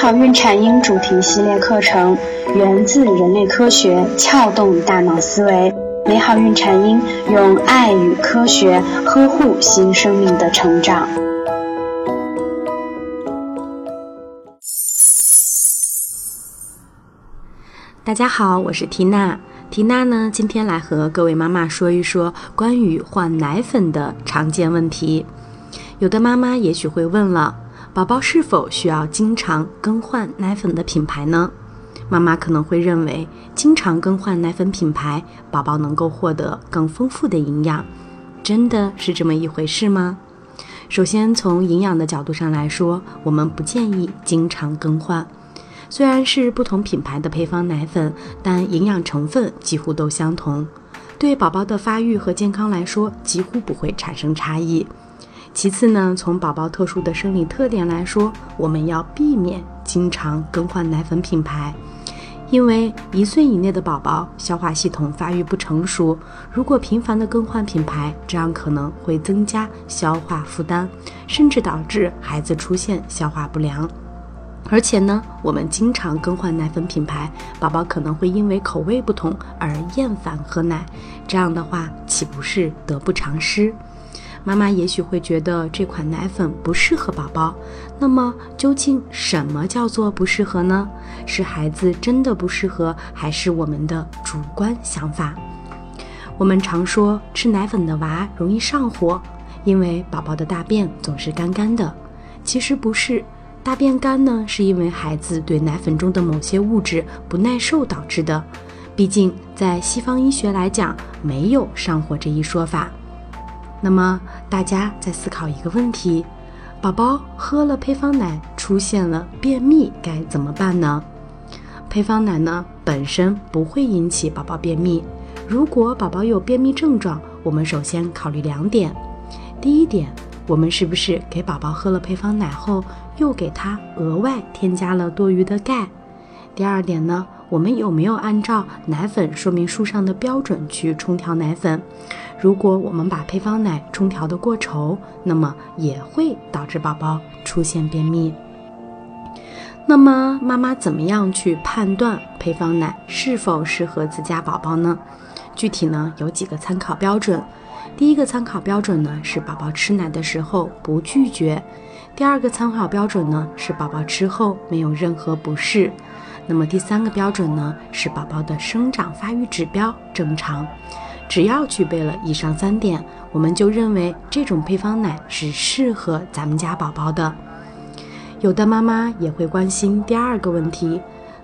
好孕产婴主题系列课程源自人类科学，撬动大脑思维。美好孕产婴用爱与科学呵护新生命的成长。大家好，我是缇娜。缇娜呢，今天来和各位妈妈说一说关于换奶粉的常见问题。有的妈妈也许会问了，宝宝是否需要经常更换奶粉的品牌呢？妈妈可能会认为，经常更换奶粉品牌，宝宝能够获得更丰富的营养，真的是这么一回事吗？首先，从营养的角度上来说，我们不建议经常更换。虽然是不同品牌的配方奶粉，但营养成分几乎都相同，对宝宝的发育和健康来说几乎不会产生差异。其次呢，从宝宝特殊的生理特点来说，我们要避免经常更换奶粉品牌，因为一岁以内的宝宝消化系统发育不成熟，如果频繁的更换品牌，这样可能会增加消化负担，甚至导致孩子出现消化不良。而且呢，我们经常更换奶粉品牌，宝宝可能会因为口味不同而厌烦喝奶，这样的话岂不是得不偿失？妈妈也许会觉得这款奶粉不适合宝宝，那么究竟什么叫做不适合呢？是孩子真的不适合，还是我们的主观想法？我们常说吃奶粉的娃容易上火，因为宝宝的大便总是干干的，其实不是。大便干呢，是因为孩子对奶粉中的某些物质不耐受导致的。毕竟在西方医学来讲，没有上火这一说法。那么大家在思考一个问题：宝宝喝了配方奶出现了便秘，该怎么办呢？配方奶呢本身不会引起宝宝便秘。如果宝宝有便秘症状，我们首先考虑两点。第一点。我们是不是给宝宝喝了配方奶后，又给他额外添加了多余的钙？第二点呢，我们有没有按照奶粉说明书上的标准去冲调奶粉？如果我们把配方奶冲调的过稠，那么也会导致宝宝出现便秘。那么妈妈怎么样去判断配方奶是否适合自家宝宝呢？具体呢有几个参考标准。第一个参考标准呢是宝宝吃奶的时候不拒绝，第二个参考标准呢是宝宝吃后没有任何不适，那么第三个标准呢是宝宝的生长发育指标正常。只要具备了以上三点，我们就认为这种配方奶是适合咱们家宝宝的。有的妈妈也会关心第二个问题，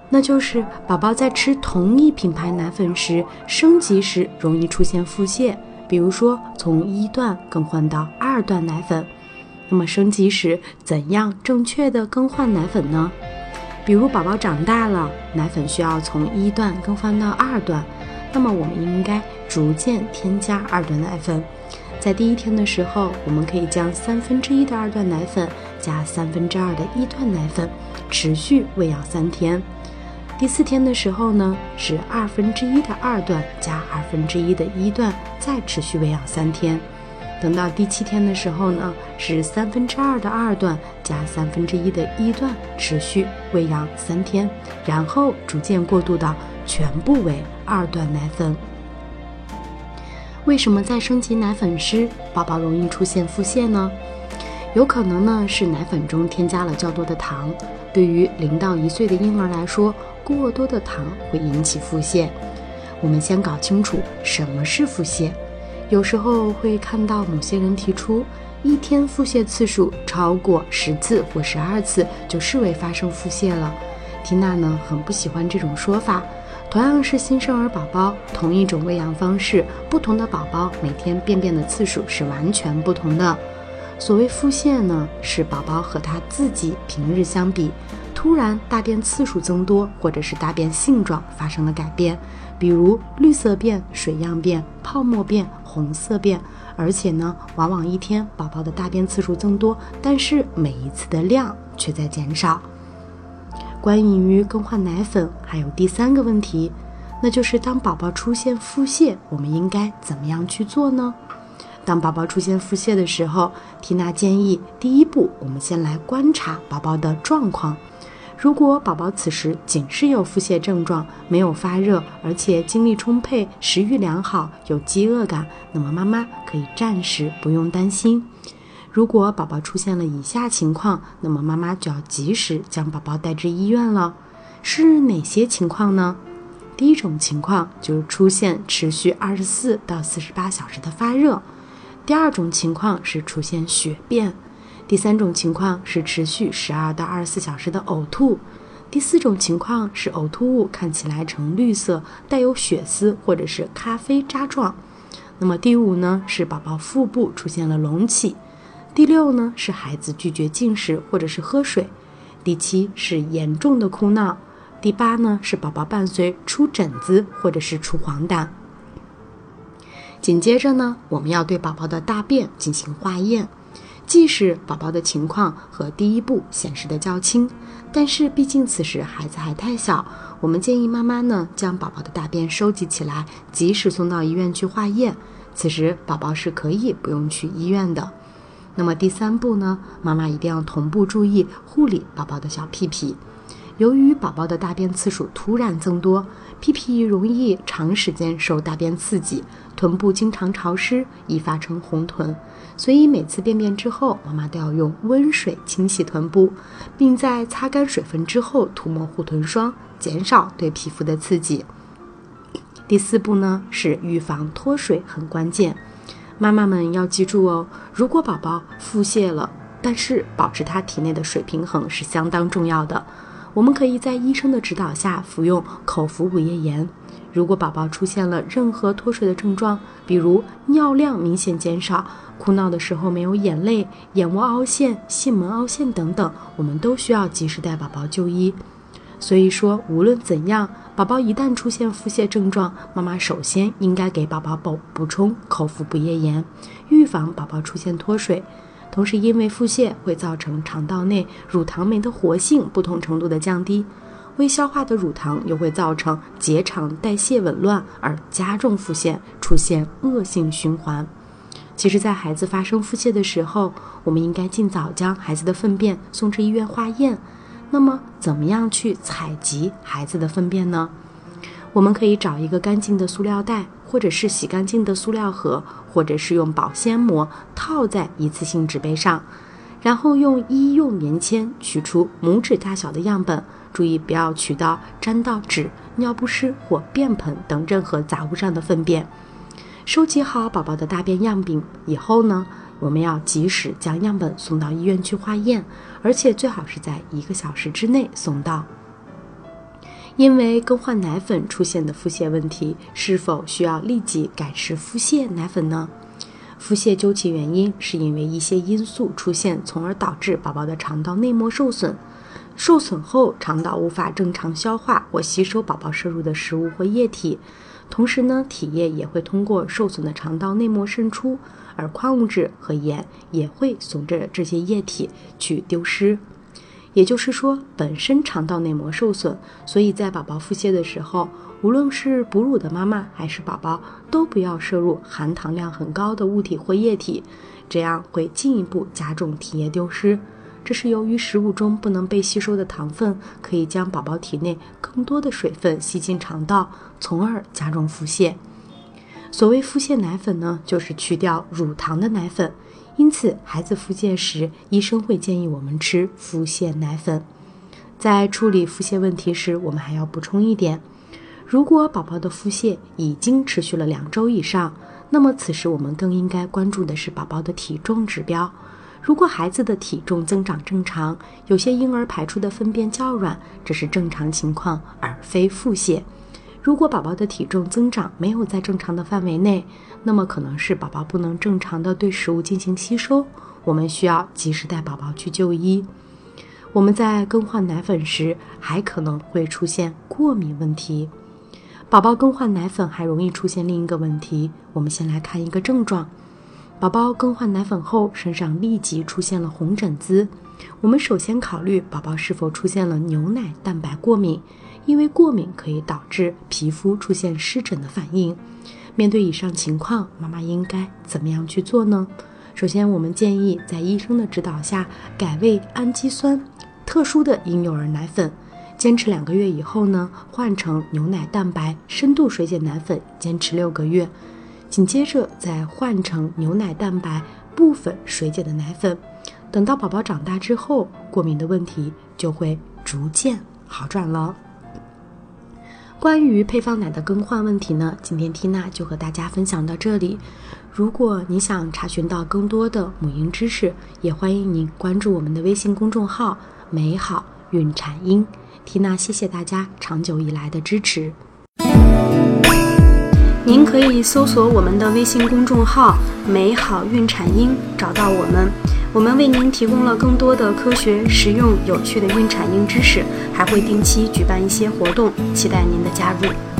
那就是宝宝在吃同一品牌奶粉时，升级时容易出现腹泻。比如说，从一段更换到二段奶粉，那么升级时怎样正确的更换奶粉呢？比如宝宝长大了，奶粉需要从一段更换到二段，那么我们应该逐渐添加二段奶粉。在第一天的时候，我们可以将三分之一的二段奶粉加三分之二的一段奶粉，持续喂养三天。第四天的时候呢，是二分之一的二段加二分之一的一段，再持续喂养三天。等到第七天的时候呢，是三分之二的二段加三分之一的一段，持续喂养三天，然后逐渐过渡到全部为二段奶粉。为什么在升级奶粉时，宝宝容易出现腹泻呢？有可能呢是奶粉中添加了较多的糖，对于零到一岁的婴儿来说。过多的糖会引起腹泻，我们先搞清楚什么是腹泻。有时候会看到某些人提出，一天腹泻次数超过十次或十二次就视为发生腹泻了。缇娜呢很不喜欢这种说法。同样是新生儿宝宝，同一种喂养方式，不同的宝宝每天便便的次数是完全不同的。所谓腹泻呢，是宝宝和他自己平日相比。突然大便次数增多，或者是大便性状发生了改变，比如绿色便、水样便、泡沫便、红色便，而且呢，往往一天宝宝的大便次数增多，但是每一次的量却在减少。关于更换奶粉，还有第三个问题，那就是当宝宝出现腹泻，我们应该怎么样去做呢？当宝宝出现腹泻的时候，缇娜建议第一步，我们先来观察宝宝的状况。如果宝宝此时仅是有腹泻症状，没有发热，而且精力充沛、食欲良好、有饥饿感，那么妈妈可以暂时不用担心。如果宝宝出现了以下情况，那么妈妈就要及时将宝宝带至医院了。是哪些情况呢？第一种情况就是出现持续二十四到四十八小时的发热；第二种情况是出现血便；第三种情况是持续十二到二十四小时的呕吐；第四种情况是呕吐物看起来呈绿色，带有血丝或者是咖啡渣状。那么第五呢是宝宝腹部出现了隆起；第六呢是孩子拒绝进食或者是喝水；第七是严重的哭闹。第八呢是宝宝伴随出疹子或者是出黄疸。紧接着呢，我们要对宝宝的大便进行化验。即使宝宝的情况和第一步显示的较轻，但是毕竟此时孩子还太小，我们建议妈妈呢将宝宝的大便收集起来，及时送到医院去化验。此时宝宝是可以不用去医院的。那么第三步呢，妈妈一定要同步注意护理宝宝的小屁屁。由于宝宝的大便次数突然增多，屁屁容易长时间受大便刺激，臀部经常潮湿，易发成红臀。所以每次便便之后，妈妈都要用温水清洗臀部，并在擦干水分之后涂抹护臀霜，减少对皮肤的刺激。第四步呢是预防脱水，很关键。妈妈们要记住哦，如果宝宝腹泻了，但是保持他体内的水平衡是相当重要的。我们可以在医生的指导下服用口服补液盐。如果宝宝出现了任何脱水的症状，比如尿量明显减少、哭闹的时候没有眼泪、眼窝凹陷、囟门凹陷等等，我们都需要及时带宝宝就医。所以说，无论怎样，宝宝一旦出现腹泻症状，妈妈首先应该给宝宝补补充口服补液盐，预防宝宝出现脱水。同时，因为腹泻会造成肠道内乳糖酶的活性不同程度的降低，未消化的乳糖又会造成结肠代谢紊乱，而加重腹泻，出现恶性循环。其实，在孩子发生腹泻的时候，我们应该尽早将孩子的粪便送至医院化验。那么，怎么样去采集孩子的粪便呢？我们可以找一个干净的塑料袋，或者是洗干净的塑料盒，或者是用保鲜膜套在一次性纸杯上，然后用医用棉签取出拇指大小的样本，注意不要取到沾到纸、尿不湿或便盆等任何杂物上的粪便。收集好宝宝的大便样品以后呢，我们要及时将样本送到医院去化验，而且最好是在一个小时之内送到。因为更换奶粉出现的腹泻问题，是否需要立即改吃腹泻奶粉呢？腹泻究其原因，是因为一些因素出现，从而导致宝宝的肠道内膜受损。受损后，肠道无法正常消化或吸收宝宝摄入的食物或液体，同时呢，体液也会通过受损的肠道内膜渗出，而矿物质和盐也会随着这些液体去丢失。也就是说，本身肠道内膜受损，所以在宝宝腹泻的时候，无论是哺乳的妈妈还是宝宝，都不要摄入含糖量很高的物体或液体，这样会进一步加重体液丢失。这是由于食物中不能被吸收的糖分，可以将宝宝体内更多的水分吸进肠道，从而加重腹泻。所谓腹泻奶粉呢，就是去掉乳糖的奶粉。因此，孩子腹泻时，医生会建议我们吃腹泻奶粉。在处理腹泻问题时，我们还要补充一点：如果宝宝的腹泻已经持续了两周以上，那么此时我们更应该关注的是宝宝的体重指标。如果孩子的体重增长正常，有些婴儿排出的粪便较软，这是正常情况，而非腹泻。如果宝宝的体重增长没有在正常的范围内，那么可能是宝宝不能正常的对食物进行吸收，我们需要及时带宝宝去就医。我们在更换奶粉时，还可能会出现过敏问题。宝宝更换奶粉还容易出现另一个问题，我们先来看一个症状：宝宝更换奶粉后，身上立即出现了红疹子。我们首先考虑宝宝是否出现了牛奶蛋白过敏。因为过敏可以导致皮肤出现湿疹的反应。面对以上情况，妈妈应该怎么样去做呢？首先，我们建议在医生的指导下改喂氨基酸，特特殊的婴幼儿奶粉。坚持两个月以后呢，换成牛奶蛋白深度水解奶粉，坚持六个月，紧接着再换成牛奶蛋白部分水解的奶粉。等到宝宝长大之后，过敏的问题就会逐渐好转了。关于配方奶的更换问题呢，今天缇娜就和大家分享到这里。如果你想查询到更多的母婴知识，也欢迎您关注我们的微信公众号“美好孕产婴”。缇娜，谢谢大家长久以来的支持。您可以搜索我们的微信公众号“美好孕产婴”，找到我们。我们为您提供了更多的科学、实用、有趣的孕产婴知识，还会定期举办一些活动，期待您的加入。